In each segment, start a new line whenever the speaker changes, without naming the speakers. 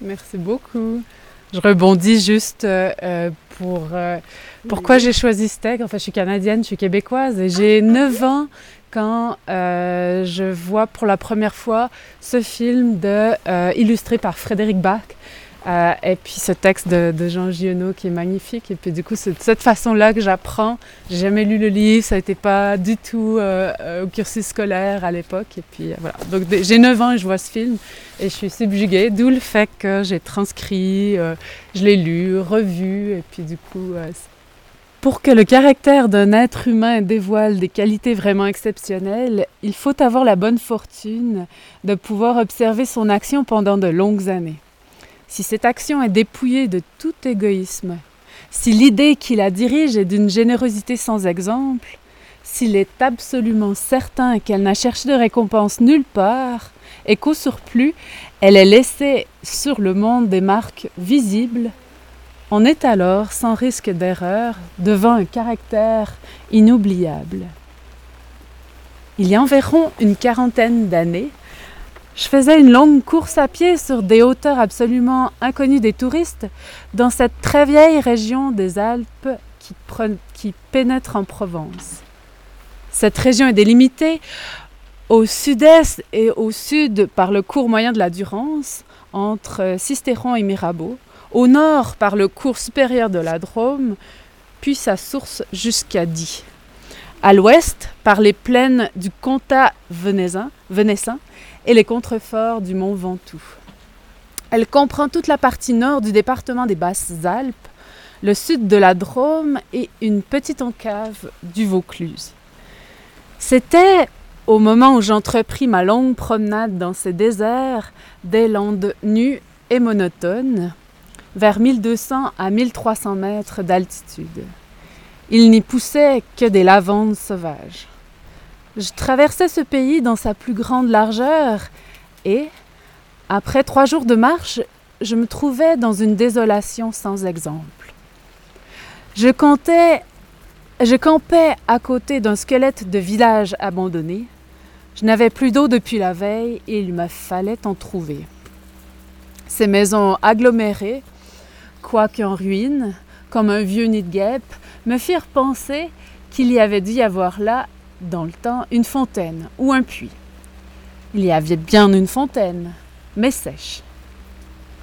Merci beaucoup. Je rebondis juste euh, euh, pour euh, pourquoi j'ai choisi texte. Enfin, je suis canadienne, je suis québécoise et j'ai 9 ans quand je vois pour la première fois ce film de, illustré par Frédéric Bach euh, et puis ce texte de, Jean Giono qui est magnifique. Et puis du coup, c'est de cette façon-là que j'apprends. J'ai jamais lu le livre, ça n'était pas du tout euh, euh, au cursus scolaire à l'époque. Et puis voilà. Donc j'ai 9 ans et je vois ce film et je suis subjuguée, d'où le fait que j'ai transcrit, je l'ai lu, revu. Et puis du coup, pour que le caractère d'un être humain dévoile des qualités vraiment exceptionnelles, il faut avoir la bonne fortune de pouvoir observer son action pendant de longues années si cette action est dépouillée de tout égoïsme, si l'idée qui la dirige est d'une générosité sans exemple, s'il est absolument certain qu'elle n'a cherché de récompense nulle part, et qu'au surplus, elle est laissée sur le monde des marques visibles, on est alors, sans risque d'erreur, devant un caractère inoubliable. Il y a environ une quarantaine d'années, je faisais une longue course à pied sur des hauteurs absolument inconnues des touristes dans cette très vieille région des Alpes qui, pénètre en Provence. Cette région est délimitée au sud-est et au sud par le cours moyen de la Durance, entre Sisteron et Mirabeau, au nord par le cours supérieur de la Drôme, puis sa source jusqu'à Die. À l'ouest par les plaines du Comtat venessin, et les contreforts du mont Ventoux. Elle comprend toute la partie nord du département des Basses-Alpes, le sud de la Drôme et une petite encave du Vaucluse. C'était au moment où j'entrepris ma longue promenade dans ces déserts, des landes nues et monotones, vers 1200 à 1300 mètres d'altitude. Il n'y poussait que des lavandes sauvages. Je traversais ce pays dans sa plus grande largeur et, après trois jours de marche, je me trouvais dans une désolation sans exemple. Je comptais, je campais à côté d'un squelette de village abandonné. Je n'avais plus d'eau depuis la veille et il me fallait en trouver. Ces maisons agglomérées, quoique en ruine, comme un vieux nid de guêpe, me firent penser qu'il y avait dû y avoir là dans le temps une fontaine ou un puits. Il y avait bien une fontaine, mais sèche.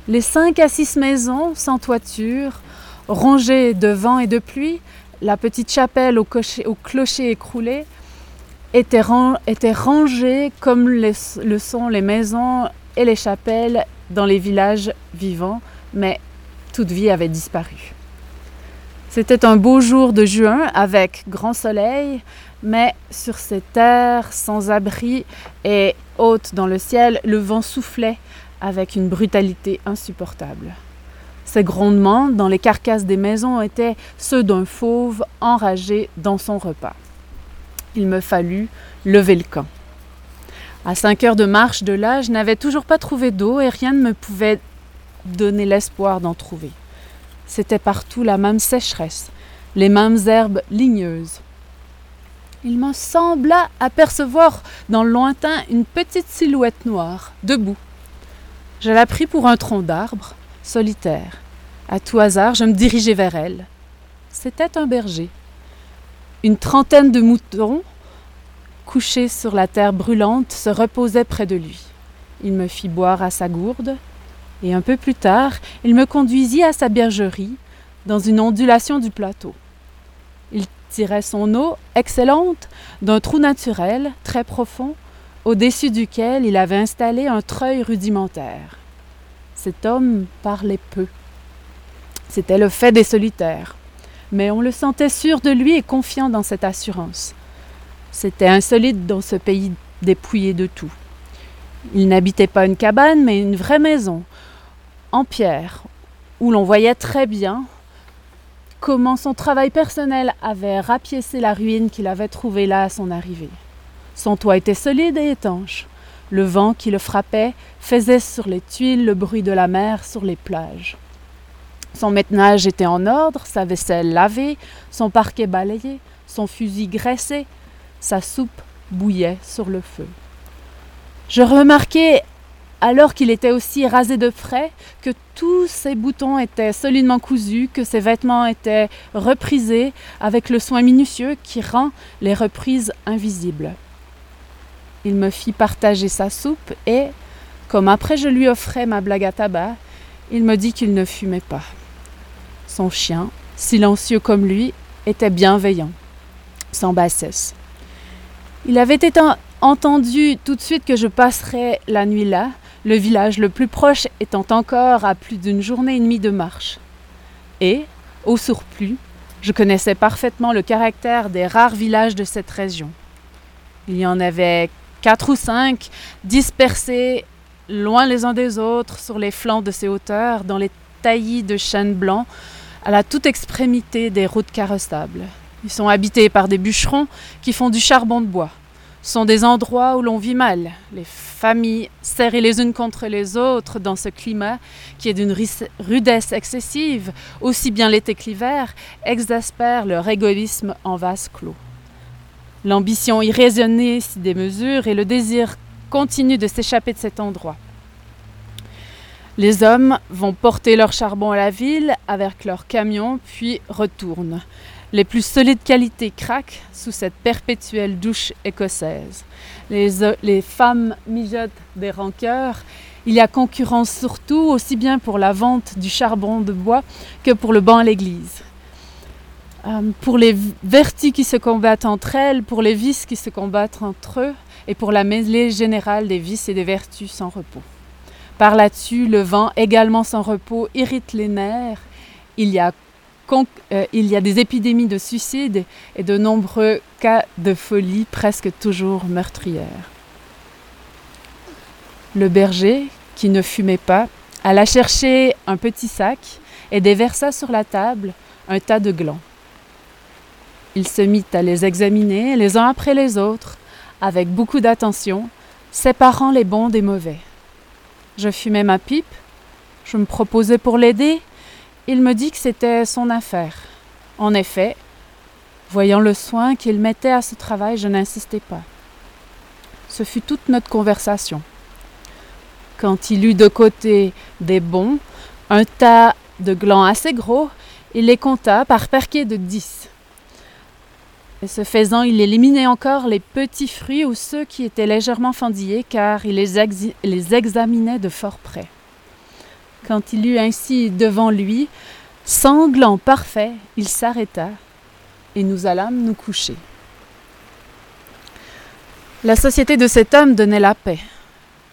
Les cinq à six maisons sans toiture, rongées de vent et de pluie, la petite chapelle au, clocher écroulé, étaient, rangées comme le sont les maisons et les chapelles dans les villages vivants, mais toute vie avait disparu. C'était un beau jour de juin avec grand soleil, mais sur ces terres sans abri et hautes dans le ciel, le vent soufflait avec une brutalité insupportable. Ces grondements dans les carcasses des maisons étaient ceux d'un fauve enragé dans son repas. Il me fallut lever le camp. À cinq heures de marche de là, je n'avais toujours pas trouvé d'eau et rien ne me pouvait donner l'espoir d'en trouver. C'était partout la même sécheresse, les mêmes herbes ligneuses, il me sembla apercevoir dans le lointain une petite silhouette noire, debout. Je la pris pour un tronc d'arbre, solitaire. À tout hasard, je me dirigeai vers elle. C'était un berger. Une trentaine de moutons, couchés sur la terre brûlante, se reposaient près de lui. Il me fit boire à sa gourde, et un peu plus tard, il me conduisit à sa bergerie, dans une ondulation du plateau. Il tirait son eau excellente d'un trou naturel très profond au-dessus duquel il avait installé un treuil rudimentaire. Cet homme parlait peu. C'était le fait des solitaires, mais on le sentait sûr de lui et confiant dans cette assurance. C'était insolite dans ce pays dépouillé de tout. Il n'habitait pas une cabane, mais une vraie maison, en pierre, où l'on voyait très bien comment son travail personnel avait rapiécé la ruine qu'il avait trouvée là à son arrivée. Son toit était solide et étanche. Le vent qui le frappait faisait sur les tuiles le bruit de la mer sur les plages. Son métenage était en ordre, sa vaisselle lavée, son parquet balayé, son fusil graissé, sa soupe bouillait sur le feu. Je remarquai alors qu'il était aussi rasé de frais, que tous ses boutons étaient solidement cousus, que ses vêtements étaient reprisés avec le soin minutieux qui rend les reprises invisibles. Il me fit partager sa soupe et, comme après je lui offrais ma blague à tabac, il me dit qu'il ne fumait pas. Son chien, silencieux comme lui, était bienveillant, sans bassesse. Il avait entendu tout de suite que je passerais la nuit là, le village le plus proche étant encore à plus d'une journée et demie de marche. Et, au surplus, je connaissais parfaitement le caractère des rares villages de cette région. Il y en avait quatre ou cinq dispersés loin les uns des autres sur les flancs de ces hauteurs, dans les taillis de chênes blancs, à la toute extrémité des routes carrossables. Ils sont habités par des bûcherons qui font du charbon de bois. Sont des endroits où l'on vit mal. Les familles serrées les unes contre les autres dans ce climat qui est d'une rudesse excessive, aussi bien l'été que l'hiver, exaspèrent leur égoïsme en vase clos. L'ambition irraisonnée s'y démesure et le désir continue de s'échapper de cet endroit. Les hommes vont porter leur charbon à la ville avec leurs camions, puis retournent. Les plus solides qualités craquent sous cette perpétuelle douche écossaise. Les, les femmes mijotent des rancœurs. Il y a concurrence surtout, aussi bien pour la vente du charbon de bois que pour le banc à l'église. Euh, pour les vertus qui se combattent entre elles, pour les vices qui se combattent entre eux, et pour la mêlée générale des vices et des vertus sans repos. Par là-dessus, le vent, également sans repos, irrite les nerfs. Il y a, euh, il y a des épidémies de suicide et de nombreux cas de folie presque toujours meurtrières. Le berger, qui ne fumait pas, alla chercher un petit sac et déversa sur la table un tas de glands. Il se mit à les examiner les uns après les autres, avec beaucoup d'attention, séparant les bons des mauvais. Je fumais ma pipe, je me proposais pour l'aider, il me dit que c'était son affaire. En effet, voyant le soin qu'il mettait à ce travail, je n'insistais pas. Ce fut toute notre conversation. Quand il eut de côté des bons, un tas de glands assez gros, il les compta par perquet de dix. Et ce faisant, il éliminait encore les petits fruits ou ceux qui étaient légèrement fendillés, car il les examinait de fort près. Quand il eut ainsi devant lui, sanglant parfait, il s'arrêta et nous allâmes nous coucher. La société de cet homme donnait la paix.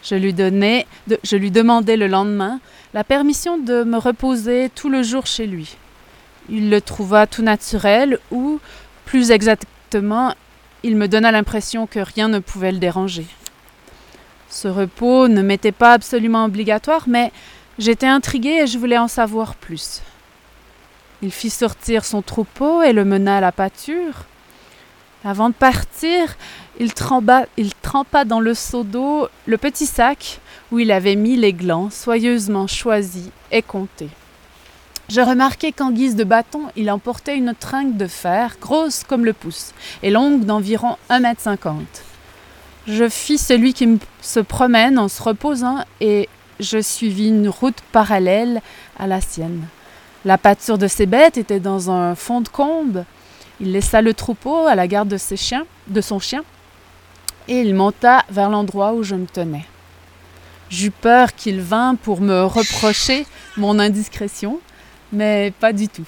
Je lui, donnais, je lui le lendemain la permission de me reposer tout le jour chez lui. Il le trouva tout naturel ou, plus exactement, il me donna l'impression que rien ne pouvait le déranger. Ce repos ne m'était pas absolument obligatoire, mais j'étais intriguée et je voulais en savoir plus. Il fit sortir son troupeau et le mena à la pâture. Avant de partir, il, trempa, dans le seau d'eau le petit sac où il avait mis les glands soigneusement choisis et comptés. Je remarquai qu'en guise de bâton, il emportait une trinque de fer, grosse comme le pouce, et longue d'environ un mètre cinquante. Je fis celui qui se promène en se reposant et je suivis une route parallèle à la sienne. La pâture de ses bêtes était dans un fond de combe. Il laissa le troupeau à la garde de, ses chiens, de son chien et il monta vers l'endroit où je me tenais. J'eus peur qu'il vînt pour me reprocher mon indiscrétion, mais pas du tout.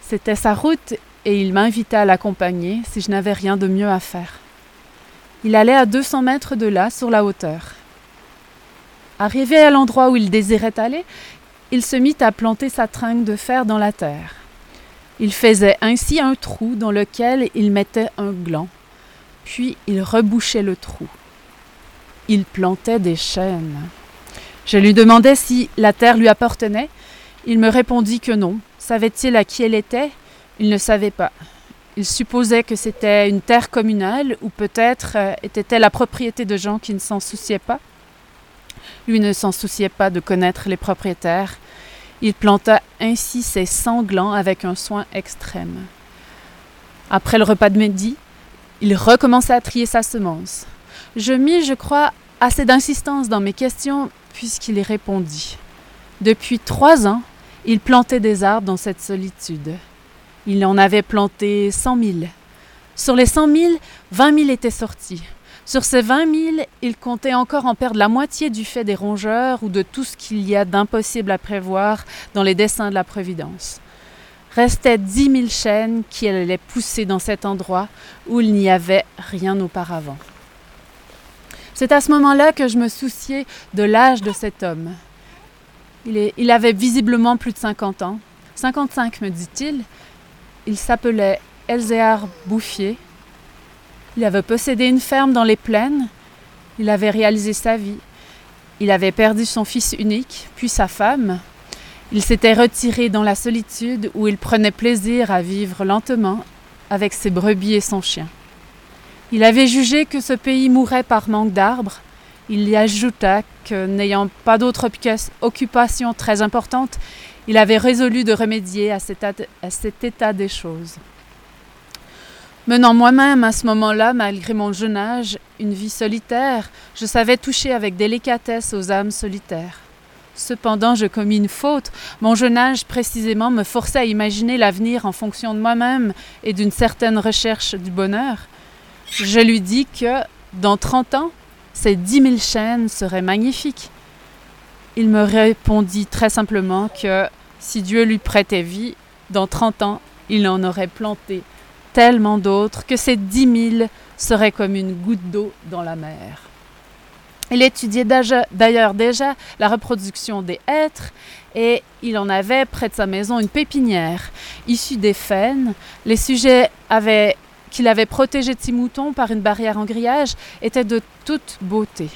C'était sa route et il m'invita à l'accompagner si je n'avais rien de mieux à faire. Il allait à 200 mètres de là, sur la hauteur. Arrivé à l'endroit où il désirait aller, il se mit à planter sa trinque de fer dans la terre. Il faisait ainsi un trou dans lequel il mettait un gland, puis il rebouchait le trou. Il plantait des chênes. Je lui demandai si la terre lui appartenait, il me répondit que non. Savait-il à qui elle était? Il ne savait pas. Il supposait que c'était une terre communale ou peut-être euh, était-elle la propriété de gens qui ne s'en souciaient pas? Lui ne s'en souciait pas de connaître les propriétaires. Il planta ainsi ses sanglants avec un soin extrême. Après le repas de midi, il recommença à trier sa semence. Je mis, je crois, assez d'insistance dans mes questions puisqu'il y répondit. Depuis trois ans, il plantait des arbres dans cette solitude. Il en avait planté cent mille. Sur les cent mille, vingt mille étaient sortis. Sur ces vingt mille, il comptait encore en perdre la moitié du fait des rongeurs ou de tout ce qu'il y a d'impossible à prévoir dans les dessins de la Providence. Restaient dix mille chênes qui allaient pousser dans cet endroit où il n'y avait rien auparavant. C'est à ce moment-là que je me souciais de l'âge de cet homme. Il, avait visiblement plus de 50 ans. 55, me dit-il. Il s'appelait Elzéar Bouffier. Il avait possédé une ferme dans les plaines. Il avait réalisé sa vie. Il avait perdu son fils unique, puis sa femme. Il s'était retiré dans la solitude où il prenait plaisir à vivre lentement avec ses brebis et son chien. Il avait jugé que ce pays mourrait par manque d'arbres. Il y ajouta que, n'ayant pas d'autre occupation très importante, il avait résolu de remédier à cet, à cet état des choses. Menant moi-même à ce moment-là, malgré mon jeune âge, une vie solitaire, je savais toucher avec délicatesse aux âmes solitaires. Cependant, je commis une faute. Mon jeune âge précisément me forçait à imaginer l'avenir en fonction de moi-même et d'une certaine recherche du bonheur. Je lui dis que dans 30 ans, ces 10 000 chaînes seraient magnifiques. Il me répondit très simplement que si Dieu lui prêtait vie, dans 30 ans, il en aurait planté tellement d'autres que ces 10 000 seraient comme une goutte d'eau dans la mer. Il étudiait d'ailleurs déjà la reproduction des hêtres et il en avait près de sa maison une pépinière issue des faines. Les sujets qu'il avait protégé de ses moutons par une barrière en grillage était de toute beauté.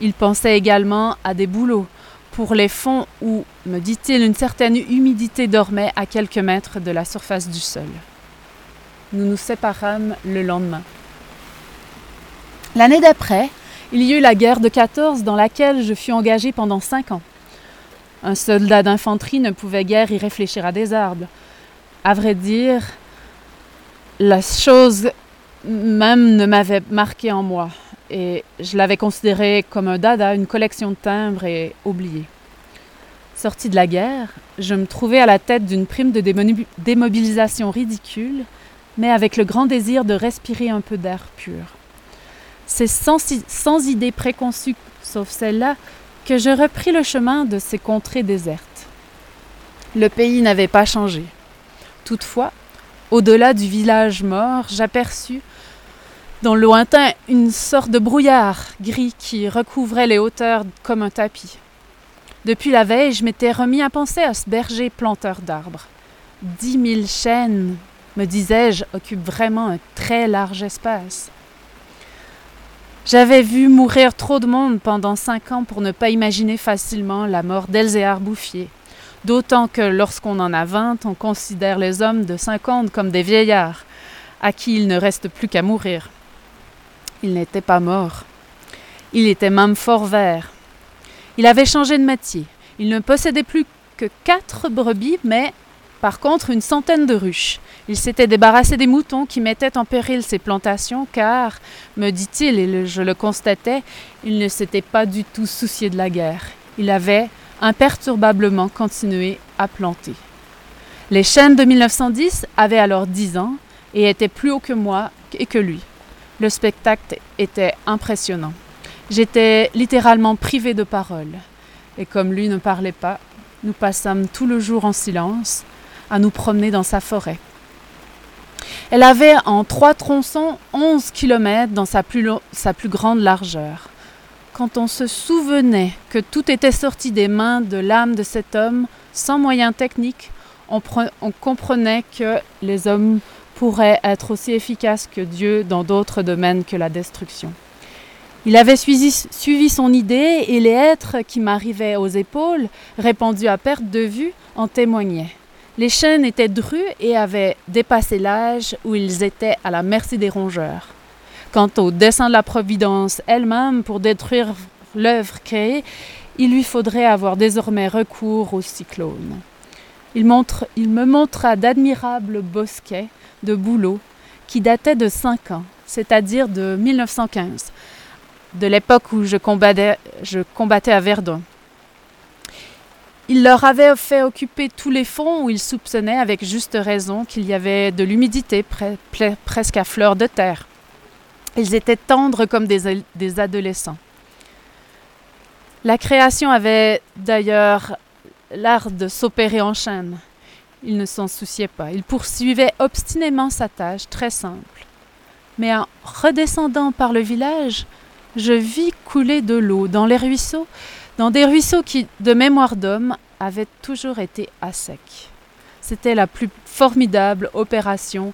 Il pensait également à des bouleaux pour les fonds où, me dit-il, une certaine humidité dormait à quelques mètres de la surface du sol. Nous nous séparâmes le lendemain. L'année d'après, il y eut la guerre de 14 dans laquelle je fus engagé pendant cinq ans. Un soldat d'infanterie ne pouvait guère y réfléchir à des arbres. À vrai dire, la chose même ne m'avait marqué en moi et je l'avais considéré comme un dada, une collection de timbres et oublié. Sorti de la guerre, je me trouvais à la tête d'une prime de démobilisation ridicule, mais avec le grand désir de respirer un peu d'air pur. C'est sans, idée préconçue, sauf celle-là, que je repris le chemin de ces contrées désertes. Le pays n'avait pas changé. Toutefois, au-delà du village mort, j'aperçus dans le lointain une sorte de brouillard gris qui recouvrait les hauteurs comme un tapis. Depuis la veille, je m'étais remis à penser à ce berger planteur d'arbres. Dix mille chênes, me disais-je, occupent vraiment un très large espace. J'avais vu mourir trop de monde pendant cinq ans pour ne pas imaginer facilement la mort d'Elzéar Bouffier, D'autant que lorsqu'on en a 20, on considère les hommes de 50 comme des vieillards, à qui il ne reste plus qu'à mourir. Il n'était pas mort. Il était même fort vert. Il avait changé de métier. Il ne possédait plus que quatre brebis, mais par contre une centaine de ruches. Il s'était débarrassé des moutons qui mettaient en péril ses plantations, car, me dit-il, et je le constatais, il ne s'était pas du tout soucié de la guerre. Il avait imperturbablement continué à planter. Les chênes de 1910 avaient alors 10 ans et étaient plus hauts que moi et que lui. Le spectacle était impressionnant. J'étais littéralement privé de parole. Et comme lui ne parlait pas, nous passâmes tout le jour en silence à nous promener dans sa forêt. Elle avait en trois tronçons 11 kilomètres dans sa plus, sa plus grande largeur quand on se souvenait que tout était sorti des mains de l'âme de cet homme, sans moyens techniques, on, comprenait que les hommes pourraient être aussi efficaces que Dieu dans d'autres domaines que la destruction. Il avait suivi, suivi son idée et les êtres qui m'arrivaient aux épaules, répandus à perte de vue, en témoignaient. Les chênes étaient drus et avaient dépassé l'âge où ils étaient à la merci des rongeurs. Quant au dessein de la Providence elle-même pour détruire l'œuvre créée, il lui faudrait avoir désormais recours au cyclone. Il, me montra d'admirables bosquets de bouleaux qui dataient de cinq ans, c'est-à-dire de 1915. de l'époque où je combattais à Verdun. Il leur avait fait occuper tous les fonds où ils soupçonnaient avec juste raison qu'il y avait de l'humidité presque à fleur de terre. Ils étaient tendres comme des, adolescents. La création avait d'ailleurs l'art de s'opérer en chaîne. Il ne s'en souciait pas. Il poursuivait obstinément sa tâche, très simple. Mais en redescendant par le village, je vis couler de l'eau dans les ruisseaux dans des ruisseaux qui, de mémoire d'homme, avaient toujours été à sec. C'était la plus formidable opération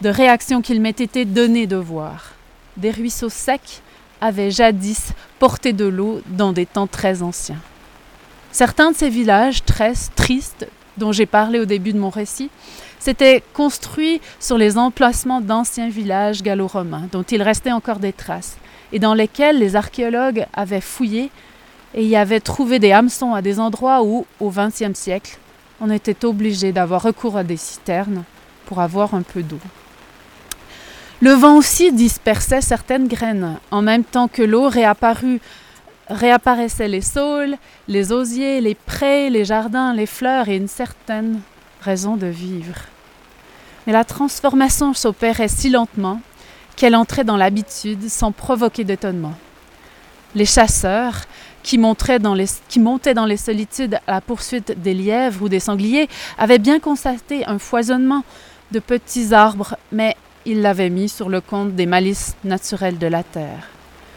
de réaction qu'il m'ait été donné de voir. Des ruisseaux secs avaient jadis porté de l'eau dans des temps très anciens. Certains de ces villages très tristes, dont j'ai parlé au début de mon récit, s'étaient construits sur les emplacements d'anciens villages gallo-romains, dont il restait encore des traces, et dans lesquels les archéologues avaient fouillé et y avait trouvé des hameçons à des endroits où, au XXe siècle, on était obligé d'avoir recours à des citernes pour avoir un peu d'eau. Le vent aussi dispersait certaines graines, en même temps que l'eau réapparaissaient les saules, les osiers, les prés, les jardins, les fleurs et une certaine raison de vivre. Mais la transformation s'opérait si lentement qu'elle entrait dans l'habitude sans provoquer d'étonnement. Les chasseurs, qui, dans les, qui montaient dans les solitudes à la poursuite des lièvres ou des sangliers avaient bien constaté un foisonnement de petits arbres, mais ils l'avaient mis sur le compte des malices naturelles de la terre.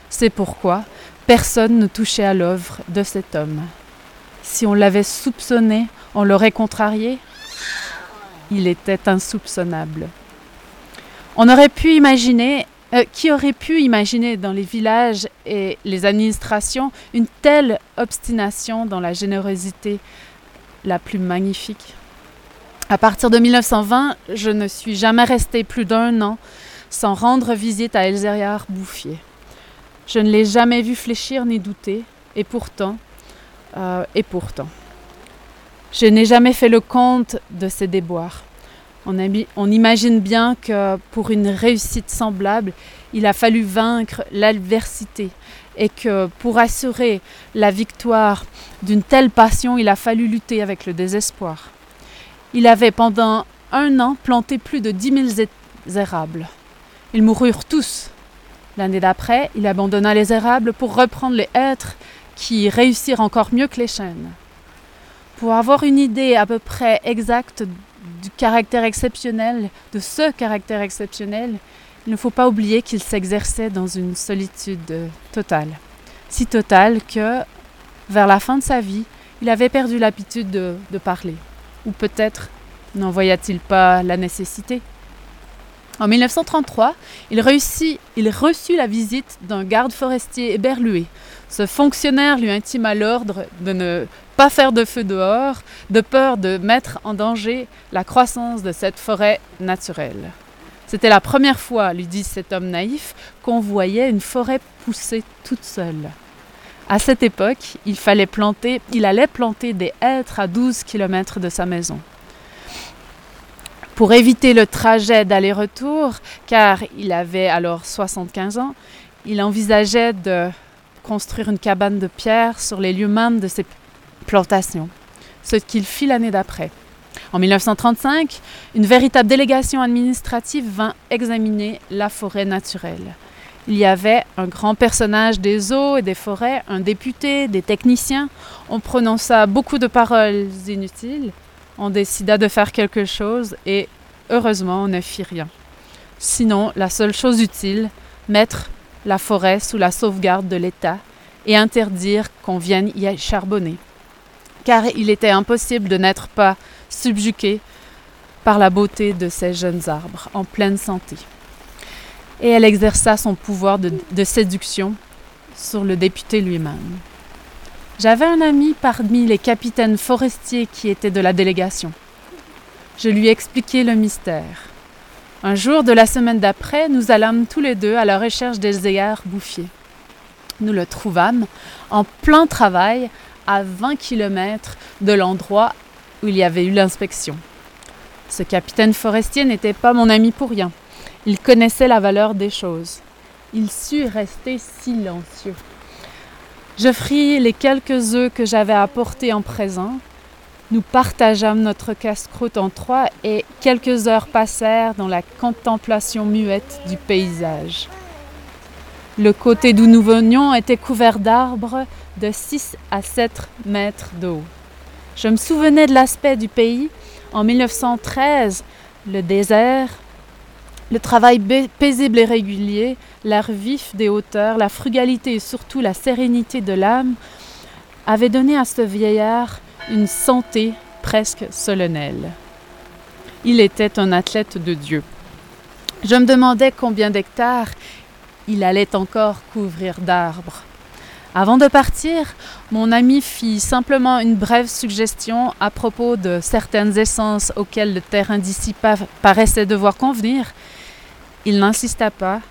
C'est pourquoi personne ne touchait à l'œuvre de cet homme. Si on l'avait soupçonné, on l'aurait contrarié. Il était insoupçonnable. On aurait pu imaginer euh, qui aurait pu imaginer dans les villages et les administrations une telle obstination dans la générosité la plus magnifique? À partir de 1920, je ne suis jamais restée plus d'un an sans rendre visite à Elzériard Bouffier. Je ne l'ai jamais vu fléchir ni douter, et pourtant, euh, et pourtant, je n'ai jamais fait le compte de ses déboires. On, imagine bien que pour une réussite semblable, il a fallu vaincre l'adversité et que pour assurer la victoire d'une telle passion, il a fallu lutter avec le désespoir. Il avait pendant un an planté plus de dix mille érables. Ils moururent tous. L'année d'après, il abandonna les érables pour reprendre les hêtres qui réussirent encore mieux que les chênes. Pour avoir une idée à peu près exacte du caractère exceptionnel, de ce caractère exceptionnel, il ne faut pas oublier qu'il s'exerçait dans une solitude totale. Si totale que, vers la fin de sa vie, il avait perdu l'habitude de, de parler. Ou peut-être n'en voya-t-il pas la nécessité. En 1933, il, reçut la visite d'un garde forestier éberlué. Ce fonctionnaire lui intima l'ordre de ne pas faire de feu dehors, de peur de mettre en danger la croissance de cette forêt naturelle. C'était la première fois, lui dit cet homme naïf, qu'on voyait une forêt pousser toute seule. À cette époque, il il allait planter des hêtres à 12 km de sa maison. Pour éviter le trajet d'aller-retour, car il avait alors 75 ans, il envisageait de construire une cabane de pierre sur les lieux mêmes de ses plantations, ce qu'il fit l'année d'après. En 1935, une véritable délégation administrative vint examiner la forêt naturelle. Il y avait un grand personnage des eaux et des forêts, un député, des techniciens. On prononça beaucoup de paroles inutiles on décida de faire quelque chose et heureusement on ne fit rien. Sinon, la seule chose utile, mettre la forêt sous la sauvegarde de l'État et interdire qu'on vienne y charbonner. Car il était impossible de n'être pas subjugué par la beauté de ces jeunes arbres en pleine santé. Et elle exerça son pouvoir de, de séduction sur le député lui-même. J'avais un ami parmi les capitaines forestiers qui étaient de la délégation. Je lui expliquai le mystère. Un jour de la semaine d'après, nous allâmes tous les deux à la recherche d'Elzéar Bouffier. Nous le trouvâmes en plein travail à 20 km de l'endroit où il y avait eu l'inspection. Ce capitaine forestier n'était pas mon ami pour rien. Il connaissait la valeur des choses. il sut rester silencieux. Je fris les quelques œufs que j'avais apportés en présent. Nous partageâmes notre casse-croûte en trois et quelques heures passèrent dans la contemplation muette du paysage. Le côté d'où nous venions était couvert d'arbres de 6 à 7 mètres de haut. Je me souvenais de l'aspect du pays. En 1913, le désert, le travail paisible et régulier, l'art vif des hauteurs, la frugalité et surtout la sérénité de l'âme avaient donné à ce vieillard une santé presque solennelle. Il était un athlète de Dieu. Je me demandais combien d'hectares il allait encore couvrir d'arbres. Avant de partir, mon ami fit simplement une brève suggestion à propos de certaines essences auxquelles le terrain d'ici paraissait devoir convenir. Il n'insista pas,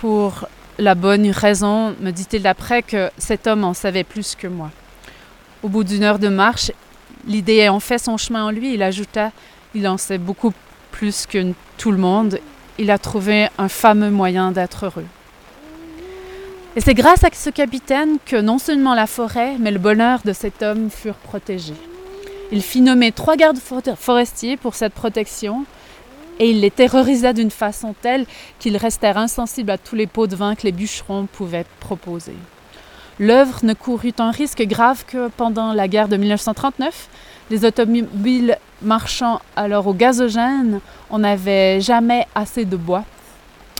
pour la bonne raison, me dit-il d'après, que cet homme en savait plus que moi. Au bout d'une heure de marche, l'idée ayant fait son chemin en lui, il ajouta Il en sait beaucoup plus que tout le monde. Il a trouvé un fameux moyen d'être heureux. Et c'est grâce à ce capitaine que non seulement la forêt, mais le bonheur de cet homme furent protégés. Il fit nommer trois gardes forestiers pour cette protection, et il les terrorisa d'une façon telle qu'ils restèrent insensibles à tous les pots de vin que les bûcherons pouvaient proposer. L'œuvre ne courut un risque grave que pendant la guerre de 1939, les automobiles marchant alors au gazogène, on n'avait jamais assez de bois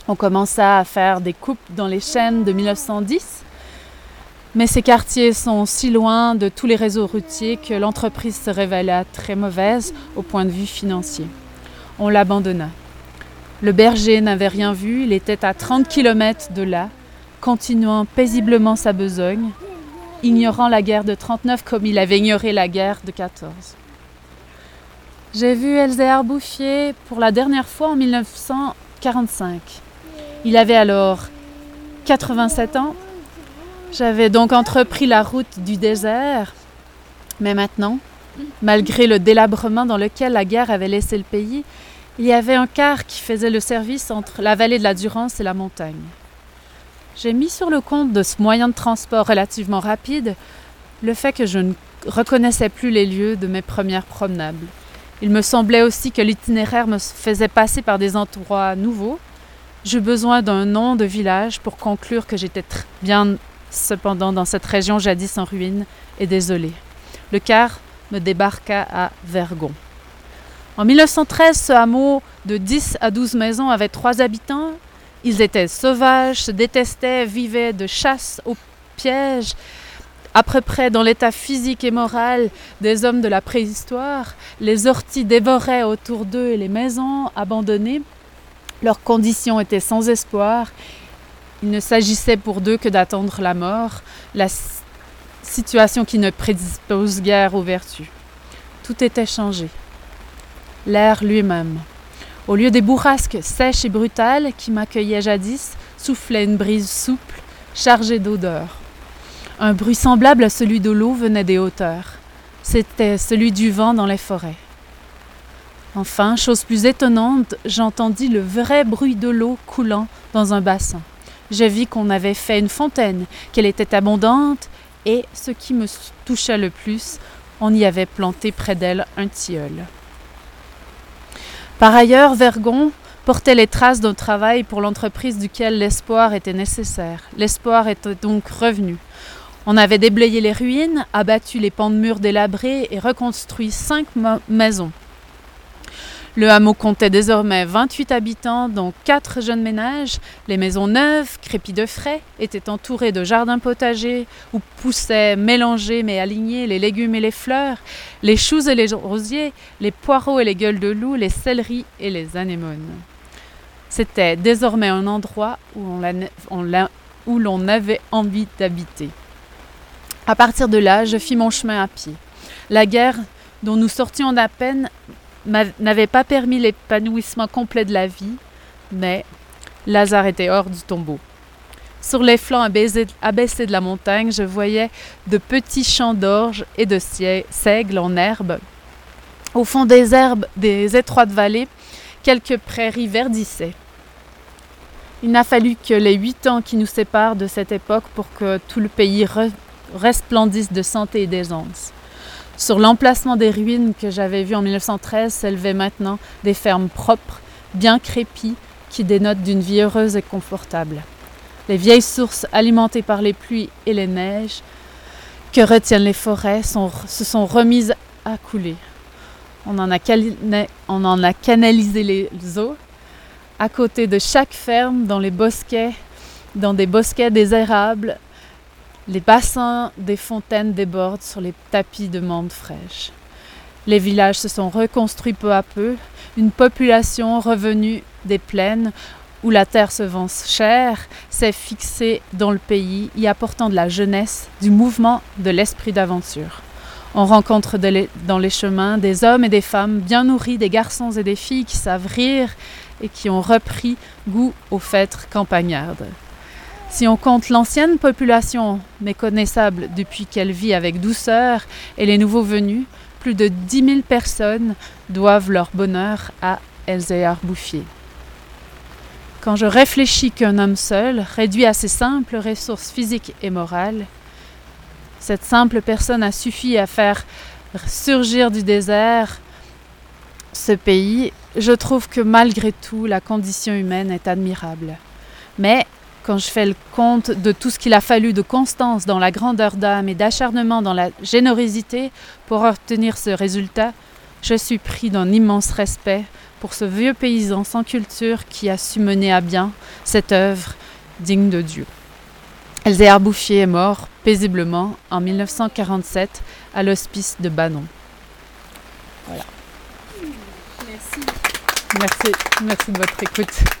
on commença à faire des coupes dans les chaînes de 1910. Mais ces quartiers sont si loin de tous les réseaux routiers que l'entreprise se révéla très mauvaise au point de vue financier. On l'abandonna. Le berger n'avait rien vu, il était à 30 km de là, continuant paisiblement sa besogne, ignorant la guerre de 39 comme il avait ignoré la guerre de 14. J'ai vu Elzéar Bouffier pour la dernière fois en 1945. Il avait alors 87 ans. J'avais donc entrepris la route du désert. Mais maintenant, malgré le délabrement dans lequel la guerre avait laissé le pays, il y avait un car qui faisait le service entre la vallée de la Durance et la montagne. J'ai mis sur le compte de ce moyen de transport relativement rapide le fait que je ne reconnaissais plus les lieux de mes premières promenades. Il me semblait aussi que l'itinéraire me faisait passer par des endroits nouveaux, J'eus besoin d'un nom de village pour conclure que j'étais bien cependant dans cette région jadis en ruine et désolée. Le car me débarqua à Vergon. En 1913, ce hameau de 10 à 12 maisons avait trois habitants. Ils étaient sauvages, se détestaient, vivaient de chasse au piège, à peu près dans l'état physique et moral des hommes de la préhistoire. Les orties dévoraient autour d'eux les maisons abandonnées leurs conditions étaient sans espoir. Il ne s'agissait pour d'eux que d'attendre la mort, la situation qui ne prédispose guère aux vertus. Tout était changé. L'air lui-même. Au lieu des bourrasques sèches et brutales qui m'accueillaient jadis, soufflait une brise souple, chargée d'odeurs. Un bruit semblable à celui de l'eau venait des hauteurs. C'était celui du vent dans les forêts. Enfin, chose plus étonnante, j'entendis le vrai bruit de l'eau coulant dans un bassin. J'ai vu qu'on avait fait une fontaine, qu'elle était abondante, et, ce qui me toucha le plus, on y avait planté près d'elle un tilleul. Par ailleurs, Vergon portait les traces d'un travail pour l'entreprise duquel l'espoir était nécessaire. L'espoir était donc revenu. On avait déblayé les ruines, abattu les pans de murs délabrés et reconstruit cinq maisons. Le hameau comptait désormais 28 habitants, dont 4 jeunes ménages. Les maisons neuves, crépies de frais, étaient entourées de jardins potagers où poussaient mélangés mais alignés les légumes et les fleurs, les choux et les rosiers, les poireaux et les gueules de loup, les céleris et les anémones. C'était désormais un endroit où l'on avait envie d'habiter. À partir de là, je fis mon chemin à pied. La guerre, dont nous sortions à peine, n'avait pas permis l'épanouissement complet de la vie, mais Lazare était hors du tombeau. Sur les flancs abaissés de la montagne, je voyais de petits champs d'orge et de seigles en herbe. Au fond des herbes des étroites vallées, quelques prairies verdissaient. Il n'a fallu que les huit ans qui nous séparent de cette époque pour que tout le pays resplendisse de santé et d'aisance. Sur l'emplacement des ruines que j'avais vues en 1913 s'élevaient maintenant des fermes propres, bien crépies, qui dénotent d'une vie heureuse et confortable. Les vieilles sources alimentées par les pluies et les neiges que retiennent les forêts se sont remises à couler. On en, a canalisé les eaux à côté de chaque ferme, dans les bosquets, dans des bosquets désérables, les bassins des fontaines débordent sur les tapis de menthe fraîche. Les villages se sont reconstruits peu à peu, une population revenue des plaines où la terre se vend chère s'est fixée dans le pays, y apportant de la jeunesse, du mouvement, de l'esprit d'aventure. On rencontre dans les chemins des hommes et des femmes bien nourris, des garçons et des filles qui savent rire et qui ont repris goût aux fêtes campagnardes. Si on compte l'ancienne population méconnaissable depuis qu'elle vit avec douceur et les nouveaux venus, plus de 10 000 personnes doivent leur bonheur à Elzéar Bouffier. Quand je réfléchis qu'un homme seul, réduit à ses simples ressources physiques et morales, cette simple personne a suffi à faire surgir du désert ce pays, je trouve que malgré tout, la condition humaine est admirable. Mais quand je fais le compte de tout ce qu'il a fallu de constance dans la grandeur d'âme et d'acharnement dans la générosité pour obtenir ce résultat, je suis pris d'un immense respect pour ce vieux paysan sans culture qui a su mener à bien cette œuvre digne de Dieu. Elzéar Bouffier est mort paisiblement en 1947 à l'hospice de Banon. Voilà.
Merci.
Merci, merci de votre écoute.